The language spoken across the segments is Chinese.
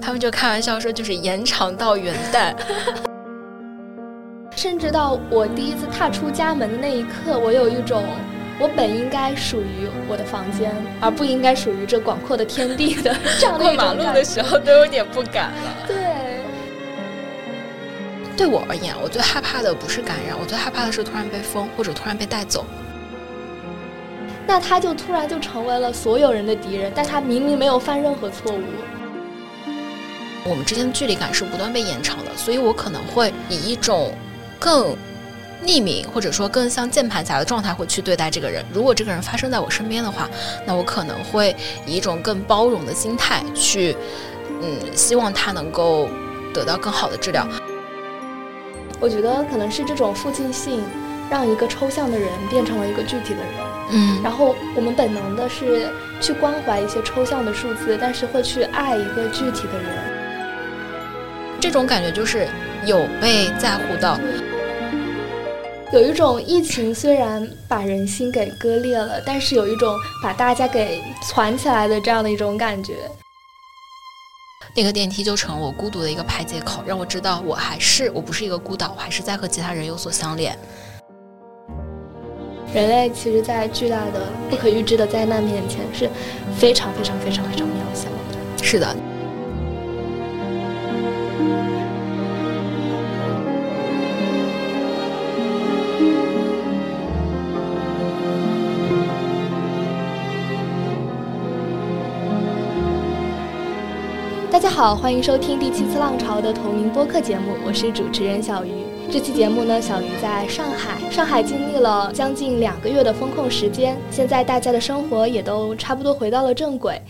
他们就开玩笑说就是延长到元旦。甚至到我第一次踏出家门的那一刻，我有一种我本应该属于我的房间，而不应该属于这广阔的天地的 这样的过马路的时候都有点不敢了。对，对我而言，我最害怕的不是感染，我最害怕的是突然被封或者突然被带走。那他就突然就成为了所有人的敌人，但他明明没有犯任何错误。我们之间的距离感是不断被延长的，所以我可能会以一种更匿名或者说更像键盘侠的状态会去对待这个人。如果这个人发生在我身边的话，那我可能会以一种更包容的心态去，嗯，希望他能够得到更好的治疗。我觉得可能是这种附近性，让一个抽象的人变成了一个具体的人。嗯，然后我们本能的是去关怀一些抽象的数字，但是会去爱一个具体的人。这种感觉就是有被在乎到，有一种疫情虽然把人心给割裂了，但是有一种把大家给攒起来的这样的一种感觉。那个电梯就成我孤独的一个排解口，让我知道我还是我不是一个孤岛，我还是在和其他人有所相连。人类其实，在巨大的不可预知的灾难面前，是非常非常非常非常渺小的。是的。大家好，欢迎收听第七次浪潮的同名播客节目，我是主持人小鱼。这期节目呢，小鱼在上海，上海经历了将近两个月的封控时间，现在大家的生活也都差不多回到了正轨。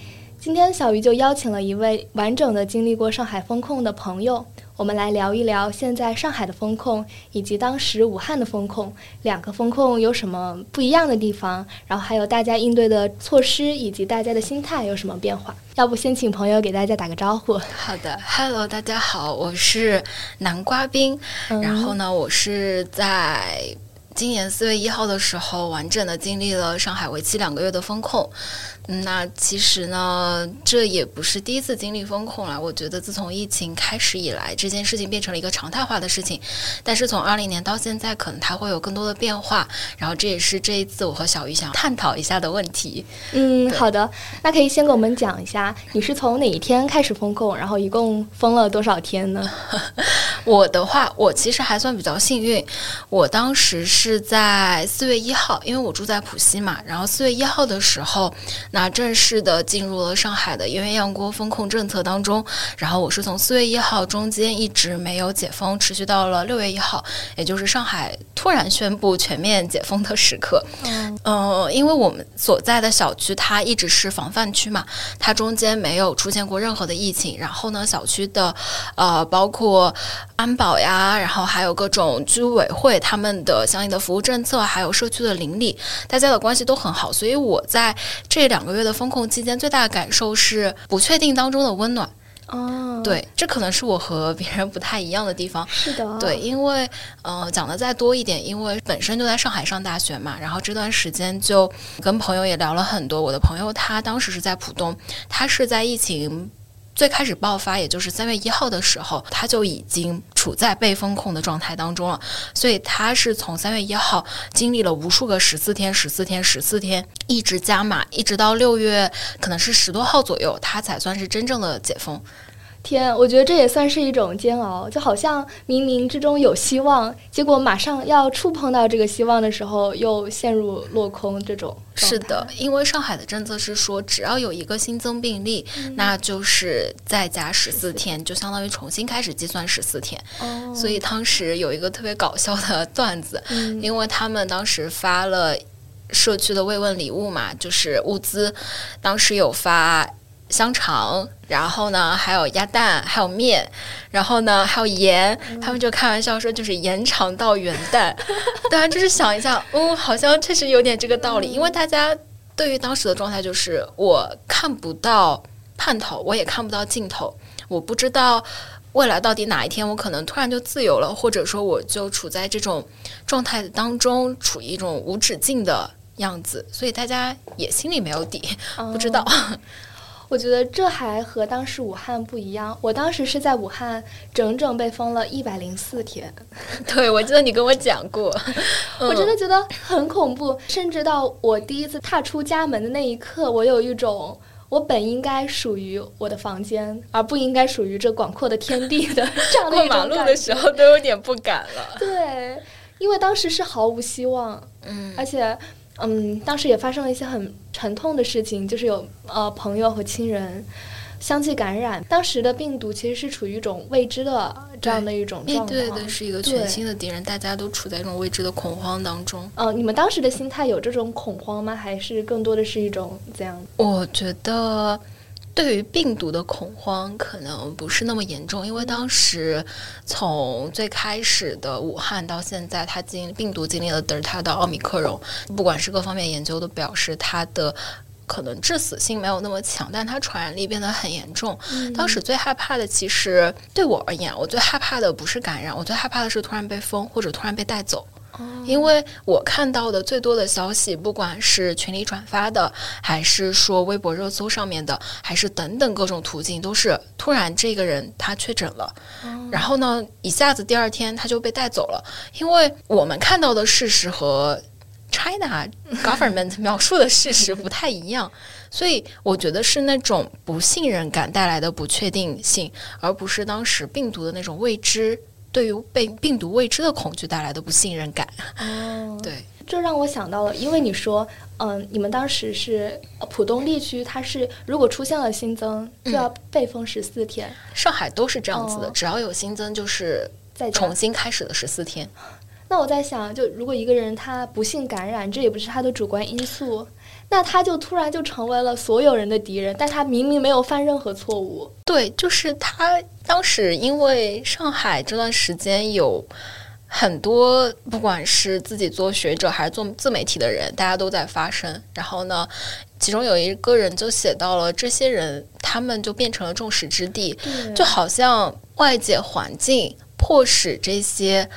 今天小鱼就邀请了一位完整的经历过上海风控的朋友，我们来聊一聊现在上海的风控以及当时武汉的风控，两个风控有什么不一样的地方，然后还有大家应对的措施以及大家的心态有什么变化。要不先请朋友给大家打个招呼。好的，Hello，大家好，我是南瓜冰。然后呢，我是在今年四月一号的时候，完整的经历了上海为期两个月的封控。那其实呢，这也不是第一次经历风控了。我觉得自从疫情开始以来，这件事情变成了一个常态化的事情。但是从二零年到现在，可能它会有更多的变化。然后这也是这一次我和小鱼想探讨一下的问题。嗯，好的，那可以先给我们讲一下，你是从哪一天开始封控，然后一共封了多少天呢？我的话，我其实还算比较幸运。我当时是在四月一号，因为我住在浦西嘛。然后四月一号的时候。那正式的进入了上海的鸳鸯锅风控政策当中，然后我是从四月一号中间一直没有解封，持续到了六月一号，也就是上海突然宣布全面解封的时刻。嗯，呃，因为我们所在的小区它一直是防范区嘛，它中间没有出现过任何的疫情。然后呢，小区的呃，包括安保呀，然后还有各种居委会他们的相应的服务政策，还有社区的邻里，大家的关系都很好。所以我在这两。两个月的风控期间，最大的感受是不确定当中的温暖。哦，对，这可能是我和 别人不太一样的地方。是的，对，因为呃，讲的再多一点，因为本身就在上海上大学嘛，然后这段时间就跟朋友也聊了很多。我的朋友他当时是在浦东，他是在疫情。最开始爆发，也就是三月一号的时候，他就已经处在被封控的状态当中了。所以他是从三月一号经历了无数个十四天、十四天、十四天，一直加码，一直到六月，可能是十多号左右，他才算是真正的解封。天，我觉得这也算是一种煎熬，就好像冥冥之中有希望，结果马上要触碰到这个希望的时候，又陷入落空。这种是的，因为上海的政策是说，只要有一个新增病例，那就是再加十四天，就相当于重新开始计算十四天。哦，所以当时有一个特别搞笑的 段子，因为他们当时发了社区的慰问礼物嘛，就是物资，当时有发。香肠，然后呢，还有鸭蛋，还有面，然后呢，还有盐。他们就开玩笑说，就是延长到元旦。大家就是想一下，嗯，好像确实有点这个道理。因为大家对于当时的状态就是，我看不到盼头，我也看不到尽头，我不知道未来到底哪一天我可能突然就自由了，或者说我就处在这种状态当中，处于一种无止境的样子。所以大家也心里没有底，不知道。我觉得这还和当时武汉不一样。我当时是在武汉整整被封了一百零四天。对，我记得你跟我讲过，我真的觉得很恐怖。甚至到我第一次踏出家门的那一刻，我有一种我本应该属于我的房间，而不应该属于这广阔的天地的 这样的过马路的时候都有点不敢了。对，因为当时是毫无希望，嗯，而且。嗯，当时也发生了一些很沉痛的事情，就是有呃朋友和亲人相继感染。当时的病毒其实是处于一种未知的这样的一种状况，对的，是一个全新的敌人，大家都处在一种未知的恐慌当中。呃，你们当时的心态有这种恐慌吗？还是更多的是一种怎样？我觉得。对于病毒的恐慌可能不是那么严重，因为当时从最开始的武汉到现在，它经病毒经历了德尔塔到奥密克戎，不管是各方面研究都表示它的可能致死性没有那么强，但它传染力变得很严重。当时最害怕的，其实对我而言，我最害怕的不是感染，我最害怕的是突然被封或者突然被带走。因为我看到的最多的消息，不管是群里转发的，还是说微博热搜上面的，还是等等各种途径，都是突然这个人他确诊了，然后呢，一下子第二天他就被带走了。因为我们看到的事实和 China government 描述的事实不太一样，所以我觉得是那种不信任感带来的不确定性，而不是当时病毒的那种未知。对于被病毒未知的恐惧带来的不信任感，哦，对，这让我想到了，因为你说，嗯，你们当时是浦东地区，它是如果出现了新增，就要被封十四天。上海都是这样子的，只要有新增，就是再重新开始的十四天。那我在想，就如果一个人他不幸感染，这也不是他的主观因素。那他就突然就成为了所有人的敌人，但他明明没有犯任何错误。对，就是他当时因为上海这段时间有很多，不管是自己做学者还是做自媒体的人，大家都在发声。然后呢，其中有一个人就写到了这些人，他们就变成了众矢之的，就好像外界环境迫使这些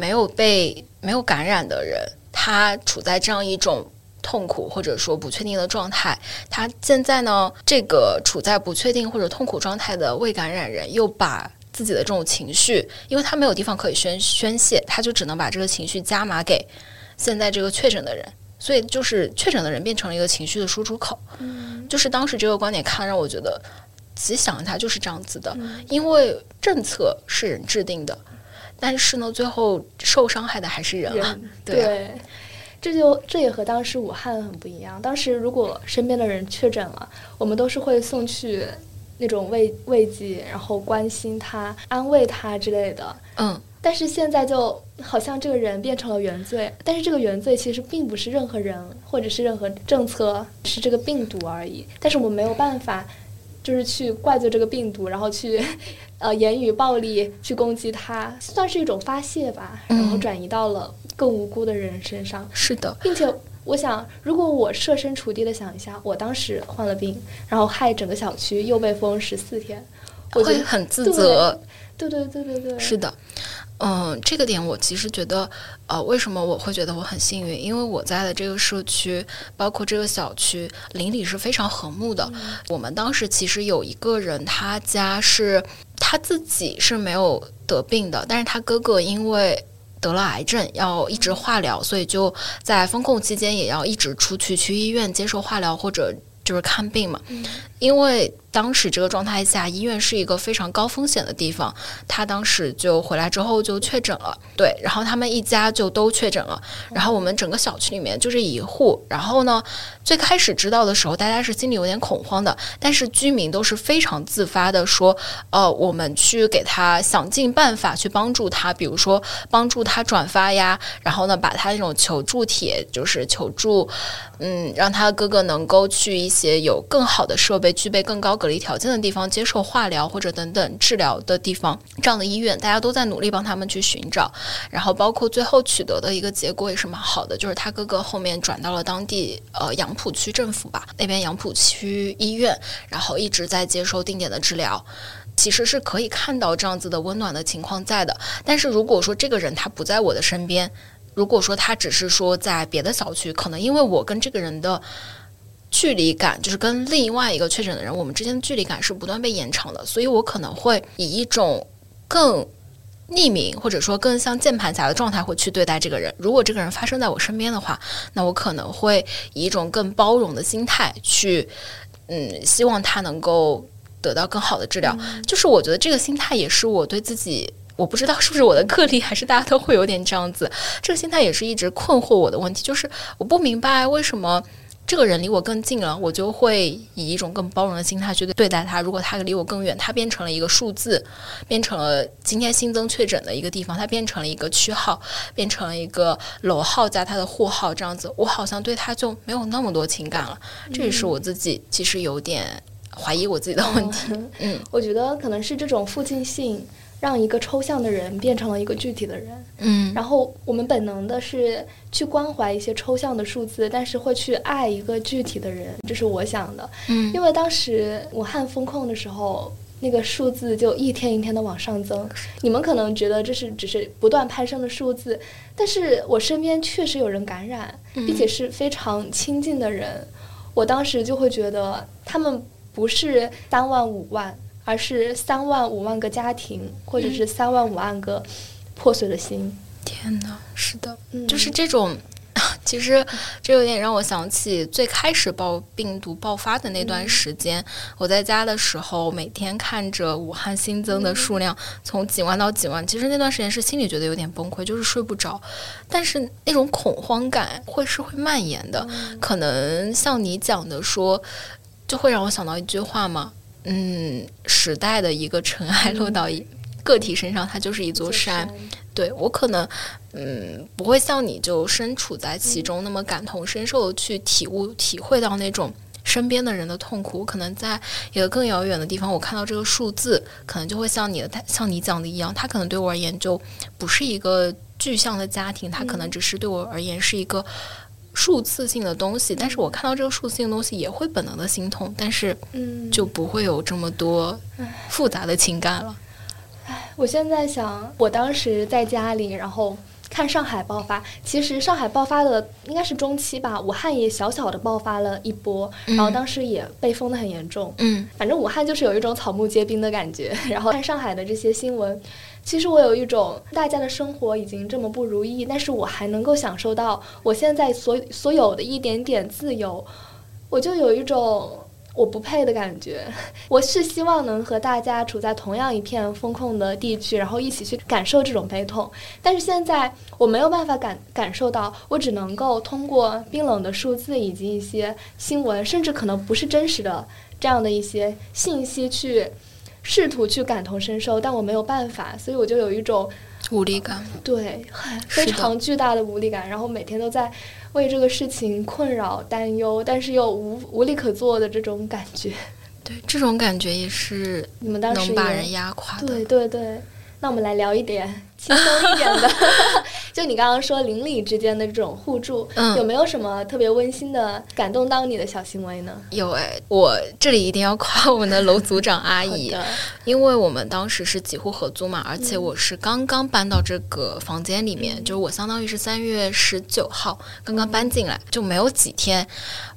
没有被没有感染的人，他处在这样一种。痛苦或者说不确定的状态，他现在呢，这个处在不确定或者痛苦状态的未感染人，又把自己的这种情绪，因为他没有地方可以宣宣泄，他就只能把这个情绪加码给现在这个确诊的人，所以就是确诊的人变成了一个情绪的输出口。嗯，就是当时这个观点看让我觉得，仔细想一下就是这样子的，因为政策是人制定的，但是呢，最后受伤害的还是人啊，对。这就这也和当时武汉很不一样。当时如果身边的人确诊了，我们都是会送去那种慰慰藉，然后关心他、安慰他之类的。嗯。但是现在就好像这个人变成了原罪，但是这个原罪其实并不是任何人或者是任何政策，是这个病毒而已。但是我们没有办法，就是去怪罪这个病毒，然后去呃言语暴力去攻击他，算是一种发泄吧，然后转移到了。更无辜的人身上是的，并且我想，如果我设身处地的想一下，我当时患了病，然后害整个小区又被封十四天，我会很自责。对对对对对，是的，嗯，这个点我其实觉得，呃，为什么我会觉得我很幸运？因为我在的这个社区，包括这个小区邻里是非常和睦的。我们当时其实有一个人，他家是他自己是没有得病的，但是他哥哥因为。得了癌症，要一直化疗，所以就在封控期间也要一直出去去医院接受化疗或者就是看病嘛，因为。当时这个状态下，医院是一个非常高风险的地方。他当时就回来之后就确诊了，对，然后他们一家就都确诊了。然后我们整个小区里面就这一户。然后呢，最开始知道的时候，大家是心里有点恐慌的，但是居民都是非常自发的说：“呃，我们去给他想尽办法去帮助他，比如说帮助他转发呀，然后呢，把他那种求助帖就是求助，嗯，让他哥哥能够去一些有更好的设备、具备更高。”隔离条件的地方，接受化疗或者等等治疗的地方，这样的医院，大家都在努力帮他们去寻找。然后，包括最后取得的一个结果也是蛮好的，就是他哥哥后面转到了当地呃杨浦区政府吧，那边杨浦区医院，然后一直在接受定点的治疗。其实是可以看到这样子的温暖的情况在的。但是如果说这个人他不在我的身边，如果说他只是说在别的小区，可能因为我跟这个人的。距离感，就是跟另外一个确诊的人，我们之间的距离感是不断被延长的，所以我可能会以一种更匿名或者说更像键盘侠的状态会去对待这个人。如果这个人发生在我身边的话，那我可能会以一种更包容的心态去，嗯，希望他能够得到更好的治疗。就是我觉得这个心态也是我对自己。我不知道是不是我的个例，还是大家都会有点这样子。这个心态也是一直困惑我的问题，就是我不明白为什么这个人离我更近了，我就会以一种更包容的心态去对待他；如果他离我更远，他变成了一个数字，变成了今天新增确诊的一个地方，他变成了一个区号，变成了一个楼号加他的户号这样子，我好像对他就没有那么多情感了。这也是我自己其实有点怀疑我自己的问题。嗯，我觉得可能是这种附近性。让一个抽象的人变成了一个具体的人，嗯，然后我们本能的是去关怀一些抽象的数字，但是会去爱一个具体的人，这是我想的，嗯，因为当时武汉封控的时候，那个数字就一天一天的往上增，你们可能觉得这是只是不断攀升的数字，但是我身边确实有人感染，并且是非常亲近的人，我当时就会觉得他们不是三万五万。而是三万五万个家庭，或者是三万五万个破碎的心。天哪，是的，就是这种。其实这有点让我想起最开始爆病毒爆发的那段时间。我在家的时候，每天看着武汉新增的数量从几万到几万，其实那段时间是心里觉得有点崩溃，就是睡不着。但是那种恐慌感会是会蔓延的。可能像你讲的说，就会让我想到一句话嘛。嗯，时代的一个尘埃落到一个体身上，它就是一座山。对我可能，嗯，不会像你就身处在其中那么感同身受的去体悟、体会到那种身边的人的痛苦。我可能在一个更遥远的地方，我看到这个数字，可能就会像你的、像你讲的一样，它可能对我而言就不是一个具象的家庭，它可能只是对我而言是一个。数字性的东西，但是我看到这个数字性的东西也会本能的心痛，但是就不会有这么多复杂的情感了。唉，我现在想，我当时在家里，然后看上海爆发，其实上海爆发的应该是中期吧，武汉也小小的爆发了一波，然后当时也被封的很严重。嗯，反正武汉就是有一种草木皆兵的感觉，然后看上海的这些新闻。其实我有一种，大家的生活已经这么不如意，但是我还能够享受到我现在所所有的一点点自由，我就有一种我不配的感觉。我是希望能和大家处在同样一片风控的地区，然后一起去感受这种悲痛。但是现在我没有办法感感受到，我只能够通过冰冷的数字以及一些新闻，甚至可能不是真实的这样的一些信息去。试图去感同身受，但我没有办法，所以我就有一种无力感，对，非常巨大的无力感。然后每天都在为这个事情困扰、担忧，但是又无无力可做的这种感觉。对，这种感觉也是你们当时能把人压垮的。对对对，那我们来聊一点。轻松一点的，就你刚刚说邻里之间的这种互助，有没有什么特别温馨的、感动到你的小行为呢？有哎，我这里一定要夸我们的楼组长阿姨，因为我们当时是几户合租嘛，而且我是刚刚搬到这个房间里面，就是我相当于是三月十九号刚刚搬进来，就没有几天，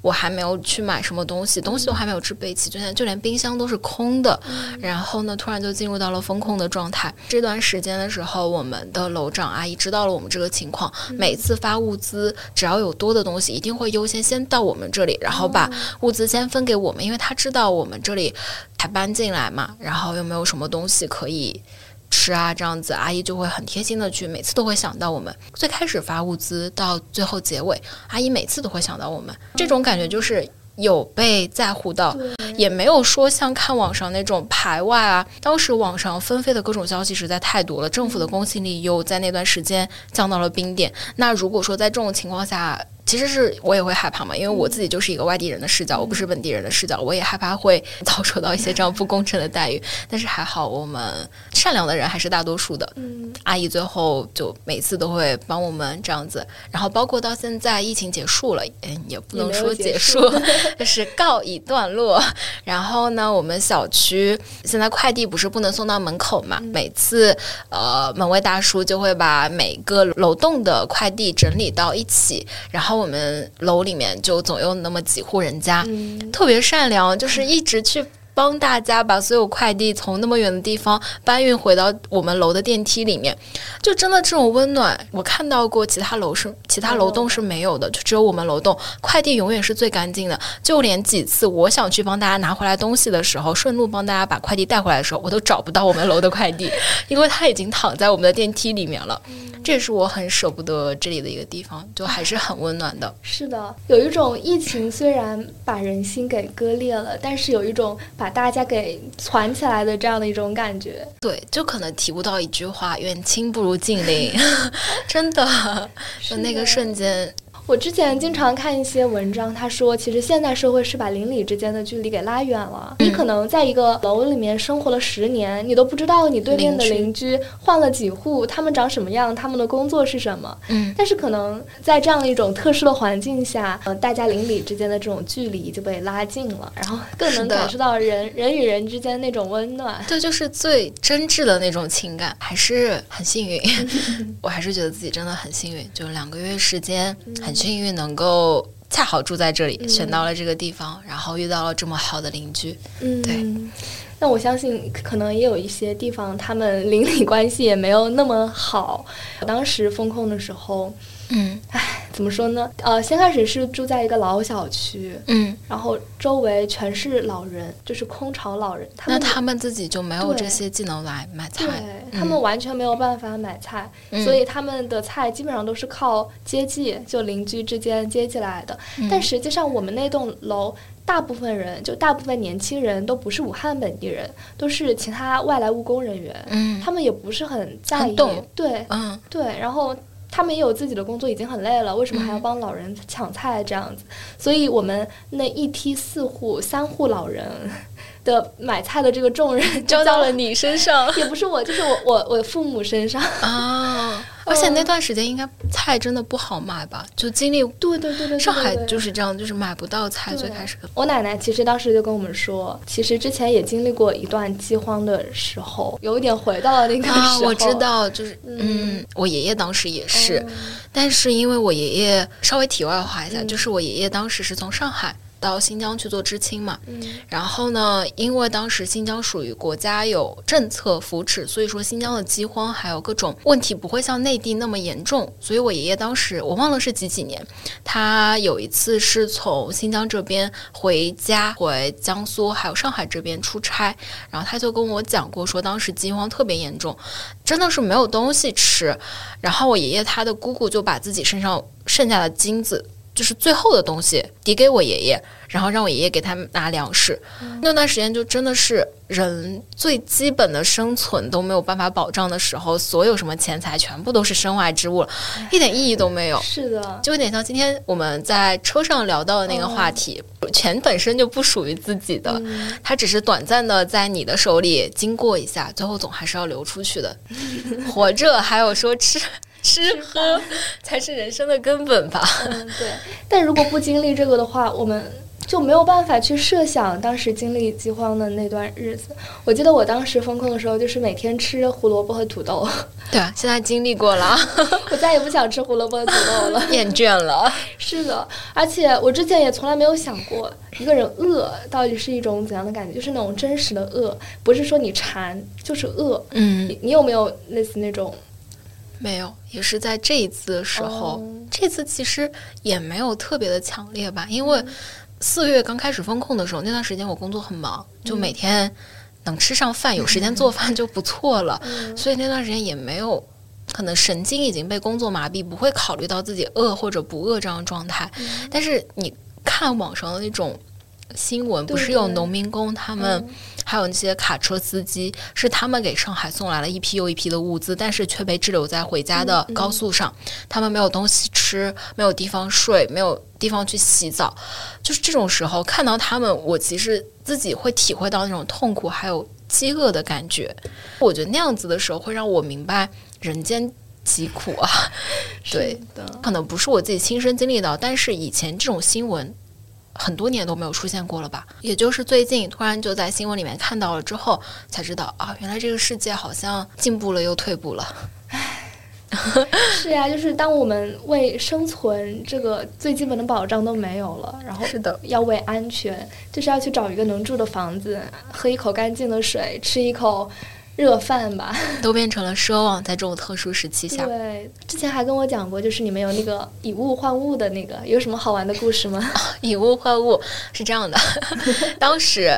我还没有去买什么东西，东西都还没有置备齐，就连就连冰箱都是空的，然后呢，突然就进入到了风控的状态。这段时间的时候。我们的楼长阿姨知道了我们这个情况，每次发物资，只要有多的东西，一定会优先先到我们这里，然后把物资先分给我们，因为他知道我们这里才搬进来嘛，然后又没有什么东西可以吃啊，这样子阿姨就会很贴心的去，每次都会想到我们。最开始发物资到最后结尾，阿姨每次都会想到我们，这种感觉就是。有被在乎到，也没有说像看网上那种排外啊。当时网上纷飞的各种消息实在太多了，政府的公信力又在那段时间降到了冰点。那如果说在这种情况下，其实是我也会害怕嘛，因为我自己就是一个外地人的视角，我不是本地人的视角，我也害怕会 遭受到一些这样不公正的待遇。但是还好，我们善良的人还是大多数的。嗯，阿姨最后就每次都会帮我们这样子，然后包括到现在疫情结束了，嗯，也不能说结束，就是告一段落。然后呢，我们小区现在快递不是不能送到门口嘛？每次呃，门卫大叔就会把每个楼栋的快递整理到一起，然后。我们楼里面就总有那么几户人家，嗯，特别善良，就是一直去。帮大家把所有快递从那么远的地方搬运回到我们楼的电梯里面，就真的这种温暖，我看到过其他楼是其他楼栋是没有的，就只有我们楼栋快递永远是最干净的。就连几次我想去帮大家拿回来东西的时候，顺路帮大家把快递带回来的时候，我都找不到我们楼的快递，因为它已经躺在我们的电梯里面了。这也是我很舍不得这里的一个地方，就还是很温暖的。是的，有一种疫情虽然把人心给割裂了，但是有一种把大家给攒起来的这样的一种感觉。对，就可能提不到一句话“远亲不如近邻”，真的，就那个瞬间。我之前经常看一些文章，他说，其实现代社会是把邻里之间的距离给拉远了。你可能在一个楼里面生活了十年，你都不知道你对面的邻居换了几户，他们长什么样，他们的工作是什么。嗯，但是可能在这样的一种特殊的环境下，呃，大家邻里之间的这种距离就被拉近了，然后更能感受到人人与人之间那种温暖。这就是最真挚的那种情感，还是很幸运。我还是觉得自己真的很幸运，就两个月时间很。幸运能够恰好住在这里，选到了这个地方，然后遇到了这么好的邻居。嗯，对。那我相信，可能也有一些地方，他们邻里关系也没有那么好。当时封控的时候。嗯，唉，怎么说呢？呃，先开始是住在一个老小区，嗯，然后周围全是老人，就是空巢老人。那他们自己就没有这些技能来买菜，对他们完全没有办法买菜，所以他们的菜基本上都是靠接济，就邻居之间接济来的。但实际上，我们那栋楼大部分人，就大部分年轻人都不是武汉本地人，都是其他外来务工人员。嗯，他们也不是很在意，对，嗯，对，然后。他们也有自己的工作，已经很累了，为什么还要帮老人抢菜这样子？所以我们那一梯四户三户老人。的买菜的这个重任交到了你身上，也不是我，就是我我我父母身上啊。而且那段时间应该菜真的不好买吧？就经历对对对对，上海就是这样，就是买不到菜。最开始我奶奶其实当时就跟我们说，其实之前也经历过一段饥荒的时候，有一点回到了那个时候。我知道，就是嗯，我爷爷当时也是，但是因为我爷爷稍微题外话一下，就是我爷爷当时是从上海。到新疆去做知青嘛，然后呢，因为当时新疆属于国家有政策扶持，所以说新疆的饥荒还有各种问题不会像内地那么严重。所以我爷爷当时我忘了是几几年，他有一次是从新疆这边回家，回江苏还有上海这边出差，然后他就跟我讲过，说当时饥荒特别严重，真的是没有东西吃。然后我爷爷他的姑姑就把自己身上剩下的金子。就是最后的东西抵给我爷爷，然后让我爷爷给他拿粮食。那段时间就真的是人最基本的生存都没有办法保障的时候，所有什么钱财全部都是身外之物了，一点意义都没有。是的，就有点像今天我们在车上聊到的那个话题，钱本身就不属于自己的，它只是短暂的在你的手里经过一下，最后总还是要流出去的。活着还有说吃。吃喝 才是人生的根本吧。嗯，对。但如果不经历这个的话，我们就没有办法去设想当时经历饥荒的那段日子。我记得我当时封控的时候，就是每天吃胡萝卜和土豆。对，现在经历过了，我再也不想吃胡萝卜和土豆了，厌倦了。是的，而且我之前也从来没有想过，一个人饿到底是一种怎样的感觉，就是那种真实的饿，不是说你馋，就是饿。嗯，你有没有类似那种？没有，也是在这一次的时候。这次其实也没有特别的强烈吧，因为四月刚开始封控的时候，那段时间我工作很忙，就每天能吃上饭，有时间做饭就不错了。所以那段时间也没有，可能神经已经被工作麻痹，不会考虑到自己饿或者不饿这样的状态。但是你看网上的那种。新闻不是有农民工，他们还有那些卡车司机，是他们给上海送来了一批又一批的物资，但是却被滞留在回家的高速上。他们没有东西吃，没有地方睡，没有地方去洗澡。就是这种时候，看到他们，我其实自己会体会到那种痛苦还有饥饿的感觉。我觉得那样子的时候，会让我明白人间疾苦啊。对的，可能不是我自己亲身经历到，但是以前这种新闻。很多年都没有出现过了吧？也就是最近突然就在新闻里面看到了之后，才知道啊，原来这个世界好像进步了又退步了。唉，是呀，就是当我们为生存这个最基本的保障都没有了，然后是的，要为安全，就是要去找一个能住的房子，喝一口干净的水，吃一口热饭吧，都变成了奢望，在这种特殊时期下。对，之前还跟我讲过，就是你们有那个以物换物的那个，有什么好玩的故事吗？以物换物是这样的，当时。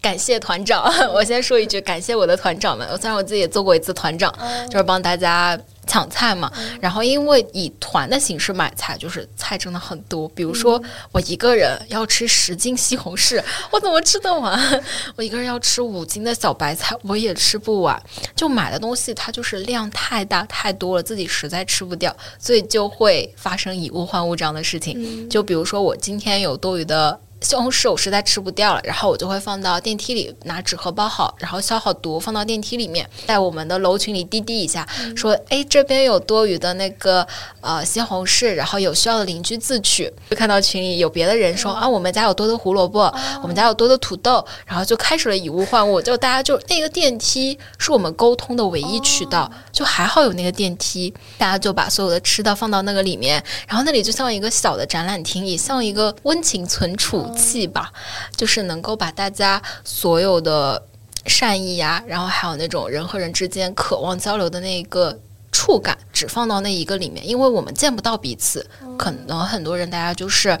感谢团长，我先说一句，感谢我的团长们。虽然我自己也做过一次团长，就是帮大家抢菜嘛。然后因为以团的形式买菜，就是菜真的很多。比如说我一个人要吃十斤西红柿，我怎么吃得完？我一个人要吃五斤的小白菜，我也吃不完。就买的东西它就是量太大太多了，自己实在吃不掉，所以就会发生以物换物这样的事情。就比如说我今天有多余的。西红柿我实在吃不掉了，然后我就会放到电梯里，拿纸盒包好，然后消好毒，放到电梯里面，在我们的楼群里滴滴一下，说：“哎，这边有多余的那个呃西红柿，然后有需要的邻居自取。”就看到群里有别的人说：“啊，我们家有多的胡萝卜，我们家有多的土豆。”然后就开始了以物换物，就大家就那个电梯是我们沟通的唯一渠道，就还好有那个电梯，大家就把所有的吃的放到那个里面，然后那里就像一个小的展览厅，也像一个温情存储。气吧，就是能够把大家所有的善意呀，然后还有那种人和人之间渴望交流的那一个触感，只放到那一个里面，因为我们见不到彼此，可能很多人大家就是。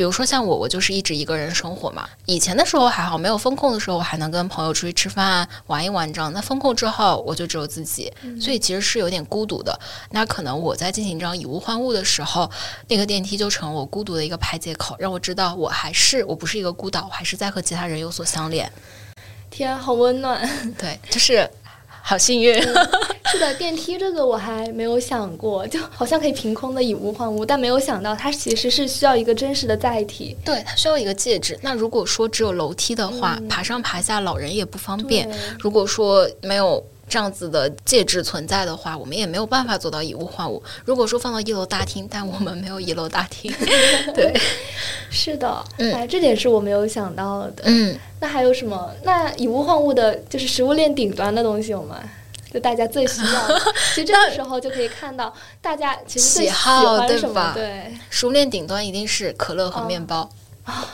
比如说像我，我就是一直一个人生活嘛。以前的时候还好，没有风控的时候，我还能跟朋友出去吃饭玩一玩这样。那风控之后，我就只有自己，所以其实是有点孤独的。那可能我在进行这样以物换物的时候，那个电梯就成我孤独的一个排解口，让我知道我还是我不是一个孤岛，我还是在和其他人有所相连。天，好温暖。对，就是。好幸运，是的，电梯这个我还没有想过，就好像可以凭空的以物换物，但没有想到它其实是需要一个真实的载体，对，它需要一个介质。那如果说只有楼梯的话，爬上爬下老人也不方便。如果说没有这样子的介质存在的话，我们也没有办法做到以物换物。如果说放到一楼大厅，但我们没有一楼大厅，对，是的，哎，这点是我没有想到的，嗯。那还有什么？那以物换物的，就是食物链顶端的东西有吗？就大家最需要的。其实这个时候就可以看到大家其实喜好什么。对，食物链顶端一定是可乐和面包啊。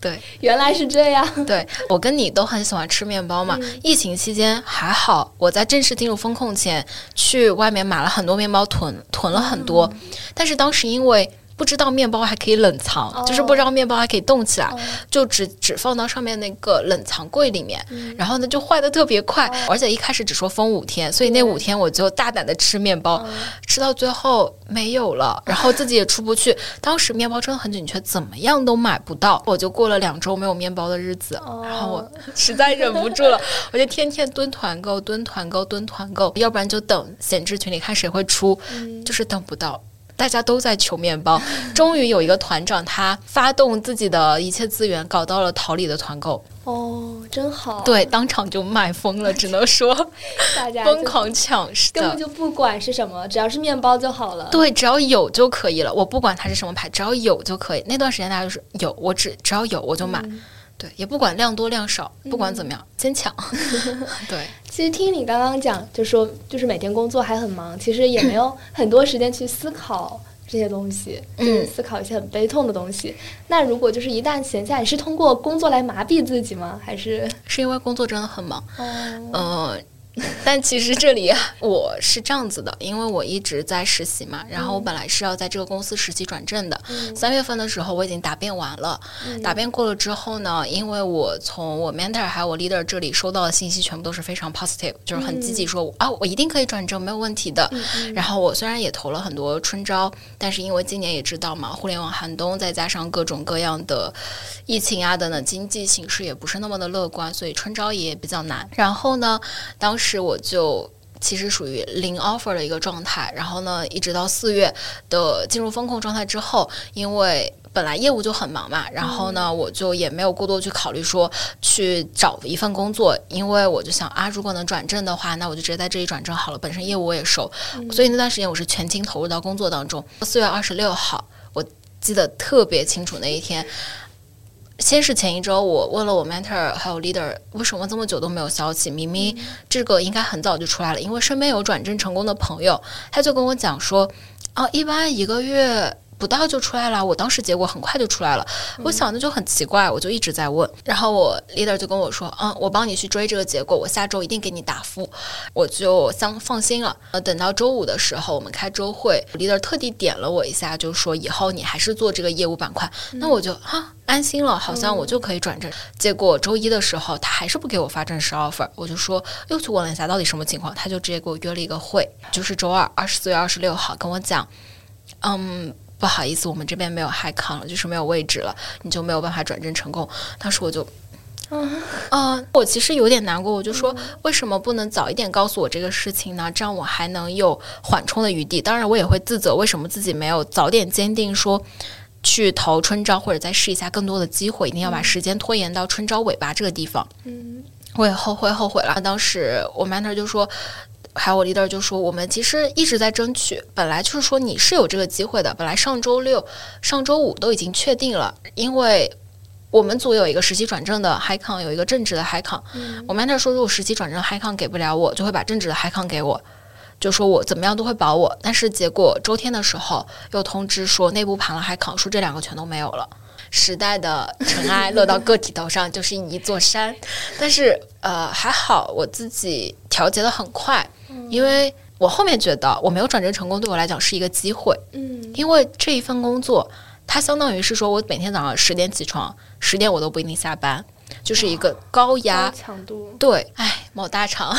对，原来是这样。对我跟你都很喜欢吃面包嘛。疫情期间还好，我在正式进入风控前去外面买了很多面包，囤囤了很多。但是当时因为。不知道面包还可以冷藏，就是不知道面包还可以冻起来，就只只放到上面那个冷藏柜里面，然后呢就坏的特别快，而且一开始只说封五天，所以那五天我就大胆的吃面包，吃到最后没有了，然后自己也出不去，当时面包真的很紧缺，怎么样都买不到，我就过了两周没有面包的日子，然后我实在忍不住了，我就天天蹲团购，蹲团购，蹲团购，要不然就等闲置群里看谁会出，就是等不到。大家都在求面包，终于有一个团长，他发动自己的一切资源，搞到了桃李的团购。哦，真好！对，当场就卖疯了，只能说 大家疯狂抢，是的，根本就不管是什么，只要是面包就好了。对，只要有就可以了。我不管它是什么牌，只要有就可以。那段时间大家就是有，我只只要有我就买。对，也不管量多量少，不管怎么样，先抢。对，其实听你刚刚讲，就说就是每天工作还很忙，其实也没有 很多时间去思考这些东西，就是思考一些很悲痛的东西。那如果就是一旦闲下来，是通过工作来麻痹自己吗？还是是因为工作真的很忙？嗯。但其实这里我是这样子的，因为我一直在实习嘛，然后我本来是要在这个公司实习转正的。三月份的时候我已经答辩完了，答辩过了之后呢，因为我从我 mentor 还有我 leader 这里收到的信息全部都是非常 positive，就是很积极说啊，我一定可以转正，没有问题的。然后我虽然也投了很多春招，但是因为今年也知道嘛，互联网寒冬，再加上各种各样的疫情啊等等，经济形势也不是那么的乐观，所以春招也比较难。然后呢，当时。是我就其实属于零 offer 的一个状态，然后呢，一直到四月的进入风控状态之后，因为本来业务就很忙嘛，然后呢，我就也没有过多去考虑说去找一份工作，因为我就想啊，如果能转正的话，那我就直接在这里转正好了。本身业务我也熟，所以那段时间我是全情投入到工作当中。四月二十六号，我记得特别清楚那一天。先是前一周，我问了我 mentor 还有 leader，为什么这么久都没有消息？明明这个应该很早就出来了，因为身边有转正成功的朋友，他就跟我讲说，哦，一般一个月。不到就出来了，我当时结果很快就出来了，我想的就很奇怪，我就一直在问，然后我 leader 就跟我说，嗯，我帮你去追这个结果，我下周一定给你答复，我就相放心了。呃，等到周五的时候，我们开周会，leader 特地点了我一下，就说以后你还是做这个业务板块，那我就哈安心了，好像我就可以转正。结果周一的时候，他还是不给我发正式 offer，我就说又去问了一下到底什么情况，他就直接给我约了一个会，就是周二二十四月二十六号跟我讲，嗯。不好意思，我们这边没有 high con 了，就是没有位置了，你就没有办法转正成功。当时我就，嗯，我其实有点难过，我就说为什么不能早一点告诉我这个事情呢？这样我还能有缓冲的余地。当然，我也会自责，为什么自己没有早点坚定说去投春招，或者再试一下更多的机会，一定要把时间拖延到春招尾巴这个地方。嗯，我也后悔后悔了。当时我 mentor 就说。还有我 leader 就说，我们其实一直在争取，本来就是说你是有这个机会的，本来上周六、上周五都已经确定了，因为我们组有一个实习转正的 high con，有一个正职的 high con。我 mentor 说，如果实习转正 high con 给不了我，就会把正职的 high con 给我，就说我怎么样都会保我。但是结果周天的时候又通知说内部盘了 high con，说这两个全都没有了。时代的尘埃落到个体头上就是一座山，但是呃还好我自己调节的很快。因为我后面觉得我没有转正成功，对我来讲是一个机会。嗯，因为这一份工作，它相当于是说我每天早上十点起床，十点我都不一定下班，就是一个高压强度。对，哎，某大厂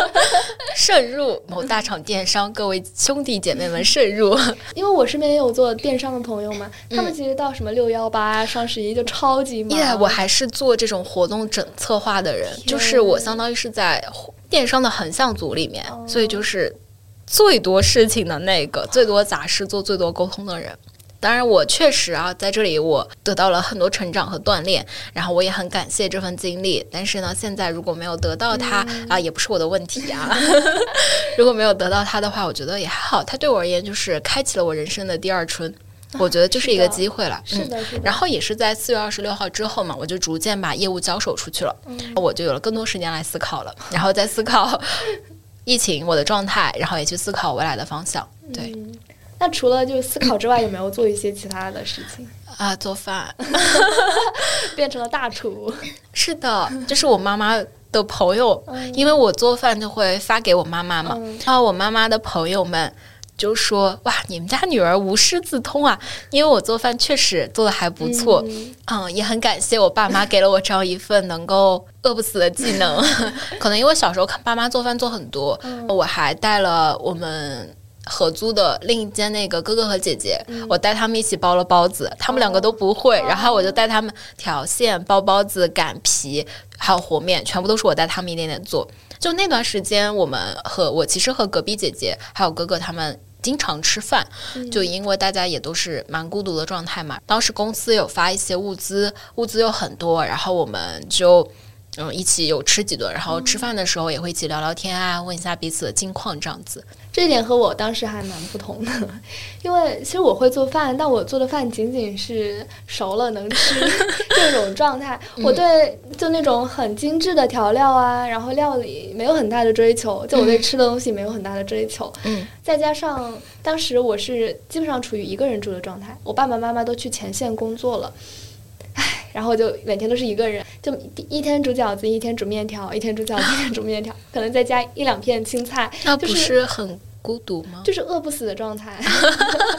渗入，某大厂电商，各位兄弟姐妹们渗入。因为我身边也有做电商的朋友嘛，他们其实到什么六幺八、双十一就超级忙。耶，我还是做这种活动整策划的人，就是我相当于是在。电商的横向组里面，所以就是最多事情的那个，最多杂事做最多沟通的人。当然，我确实啊，在这里我得到了很多成长和锻炼，然后我也很感谢这份经历。但是呢，现在如果没有得到它啊，也不是我的问题啊。如果没有得到它的话，我觉得也还好。它对我而言就是开启了我人生的第二春。我觉得就是一个机会了，是的，是的。然后也是在四月二十六号之后嘛，我就逐渐把业务交手出去了，我就有了更多时间来思考了，然后再思考 疫情我的状态，然后也去思考未来的方向。对，那除了就思考之外，有没有做一些其他的事情 啊？做饭，变成了大厨。是的，这是我妈妈的朋友，因为我做饭就会发给我妈妈嘛，然后我妈妈的朋友们。就说哇，你们家女儿无师自通啊！因为我做饭确实做的还不错，嗯，也很感谢我爸妈给了我这样一份能够饿不死的技能。可能因为小时候看爸妈做饭做很多，我还带了我们合租的另一间那个哥哥和姐姐，我带他们一起包了包子，他们两个都不会，然后我就带他们调馅、包包子、擀皮，还有和面，全部都是我带他们一点点做。就那段时间，我们和我其实和隔壁姐姐还有哥哥他们。经常吃饭，就因为大家也都是蛮孤独的状态嘛。当时公司有发一些物资，物资有很多，然后我们就。嗯，一起有吃几顿，然后吃饭的时候也会一起聊聊天啊，问一下彼此的近况这样子。这一点和我当时还蛮不同的，因为其实我会做饭，但我做的饭仅仅是熟了能吃 这种状态。我对就那种很精致的调料啊，然后料理没有很大的追求，就我对吃的东西没有很大的追求。嗯，再加上当时我是基本上处于一个人住的状态，我爸爸妈妈都去前线工作了。然后就每天都是一个人，就一天煮饺子，一天煮面条，一天煮饺子，一天煮面条，可能再加一两片青菜，那不是很孤独吗？就是饿不死的状态，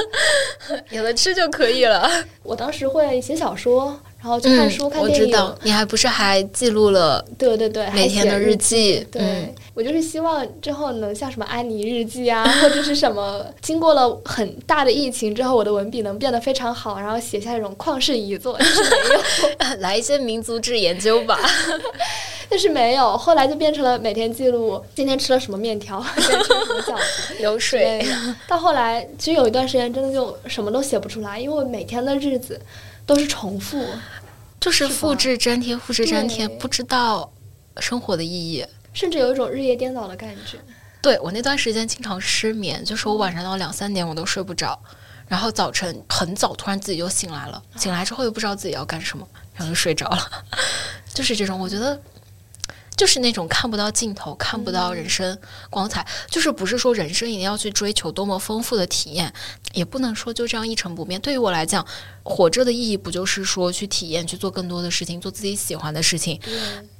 有的吃就可以了。我当时会写小说。然后去看书、看电影。我知道，你还不是还记录了？对对对，每天的日记。对，我就是希望之后能像什么安妮日记啊，或者是什么，经过了很大的疫情之后，我的文笔能变得非常好，然后写下这种旷世遗作。是没有，来一些民族志研究吧。但是没有，后来就变成了每天记录今天吃了什么面条，今天吃了什么饺子，流水。到后来，其实有一段时间真的就什么都写不出来，因为每天的日子。都是重复，就是复制粘贴，复制粘贴，不知道生活的意义，甚至有一种日夜颠倒的感觉。对我那段时间经常失眠，就是我晚上到两三点我都睡不着，然后早晨很早突然自己就醒来了，醒来之后又不知道自己要干什么，然然后就睡着了，就是这种，我觉得。就是那种看不到尽头、看不到人生光彩，就是不是说人生一定要去追求多么丰富的体验，也不能说就这样一成不变。对于我来讲，活着的意义不就是说去体验、去做更多的事情、做自己喜欢的事情？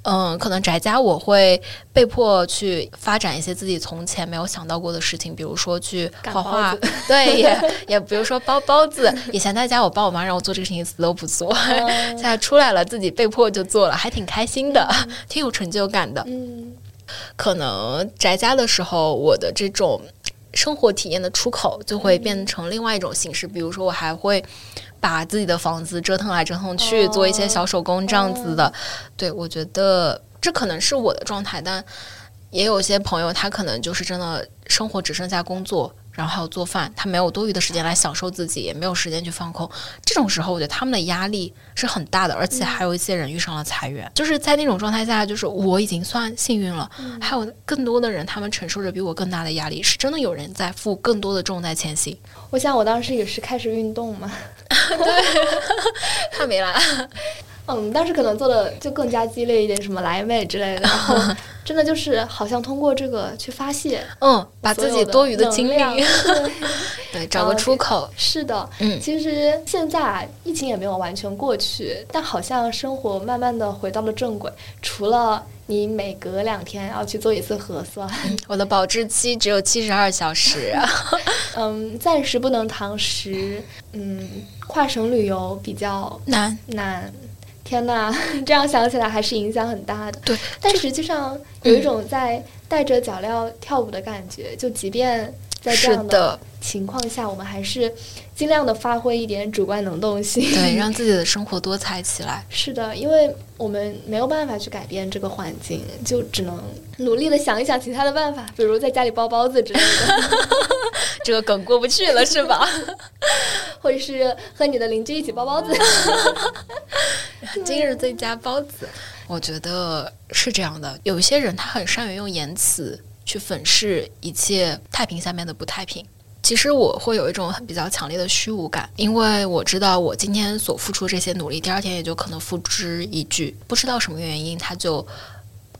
嗯，可能宅家我会被迫去发展一些自己从前没有想到过的事情，比如说去画画，对，也 也比如说包包子。以前在家，我爸我妈让我做这个事情，死都不做。现在出来了，自己被迫就做了，还挺开心的，挺有成就感的。嗯，可能宅家的时候，我的这种生活体验的出口就会变成另外一种形式，比如说我还会。把自己的房子折腾来折腾去，做一些小手工这样子的，对我觉得这可能是我的状态，但也有些朋友他可能就是真的生活只剩下工作，然后还有做饭，他没有多余的时间来享受自己，也没有时间去放空。这种时候，我觉得他们的压力是很大的，而且还有一些人遇上了裁员，就是在那种状态下，就是我已经算幸运了，还有更多的人，他们承受着比我更大的压力，是真的有人在负更多的重在前行。我想我当时也是开始运动嘛。对，他没来。嗯，当时可能做的就更加激烈一点，什么来美之类的，然后 真的就是好像通过这个去发泄，嗯，把自己多余的精力，对，找个出口。是的，嗯，其实现在疫情也没有完全过去，但好像生活慢慢的回到了正轨，除了。你每隔两天要去做一次核酸，我的保质期只有七十二小时。嗯，暂时不能堂食。嗯，跨省旅游比较难难。天呐，这样想起来还是影响很大的。对，但实际上有一种在带着脚镣跳舞的感觉，就即便。在这样的情况下，我们还是尽量的发挥一点主观能动性，对，让自己的生活多彩起来。是的，因为我们没有办法去改变这个环境，就只能努力的想一想其他的办法，比如在家里包包子之类的。这个梗过不去了是吧？或者是和你的邻居一起包包子。今日最佳包子，我觉得是这样的。有一些人他很善于用言辞。去粉饰一切太平下面的不太平。其实我会有一种很比较强烈的虚无感，因为我知道我今天所付出这些努力，第二天也就可能付之一炬。不知道什么原因，他就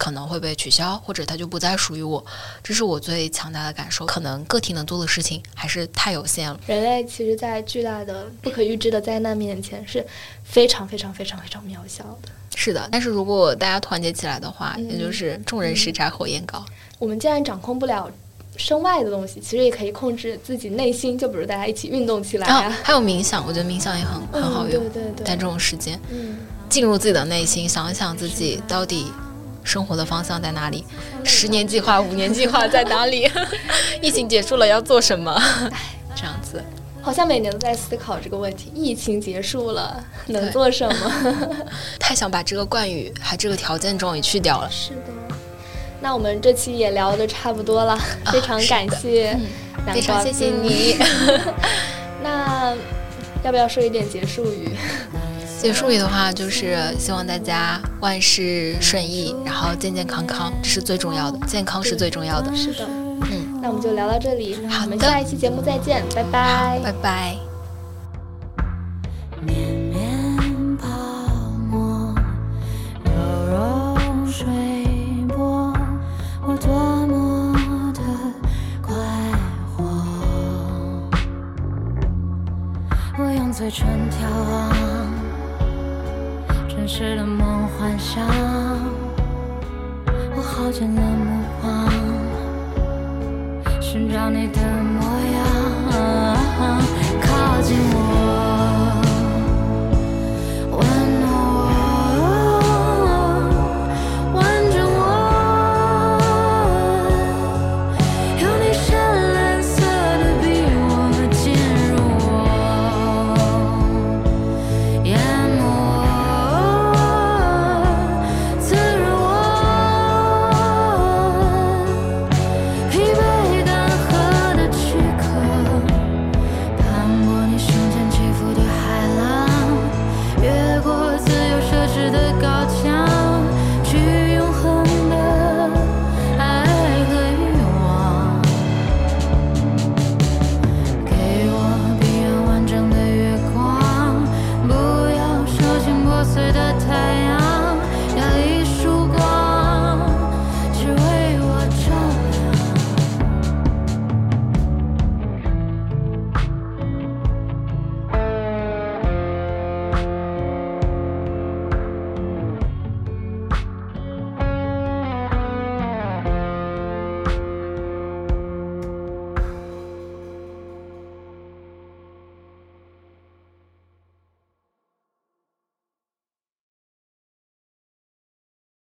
可能会被取消，或者它就不再属于我。这是我最强大的感受。可能个体能做的事情还是太有限了。人类其实，在巨大的不可预知的灾难面前，是非常非常非常非常渺小的。是的，但是如果大家团结起来的话，也就是众人拾柴火焰高。我们既然掌控不了身外的东西，其实也可以控制自己内心。就比如大家一起运动起来啊，还有冥想，我觉得冥想也很很好用。对对对，在这种时间，嗯，进入自己的内心，想一想自己到底生活的方向在哪里，十年计划、五年计划在哪里？疫情结束了要做什么？这样子，好像每年都在思考这个问题。疫情结束了能做什么？太想把这个冠语还这个条件终于去掉了。是的。那我们这期也聊的差不多了，非常感谢，非常谢谢你。那要不要说一点结束语？结束语的话，就是希望大家万事顺意，然后健健康康，这是最重要的，健康是最重要的。是的，嗯，那我们就聊到这里，好，我们下一期节目再见，拜拜，拜拜。嘴唇眺望时的梦幻想，我耗尽了目光，寻找你的。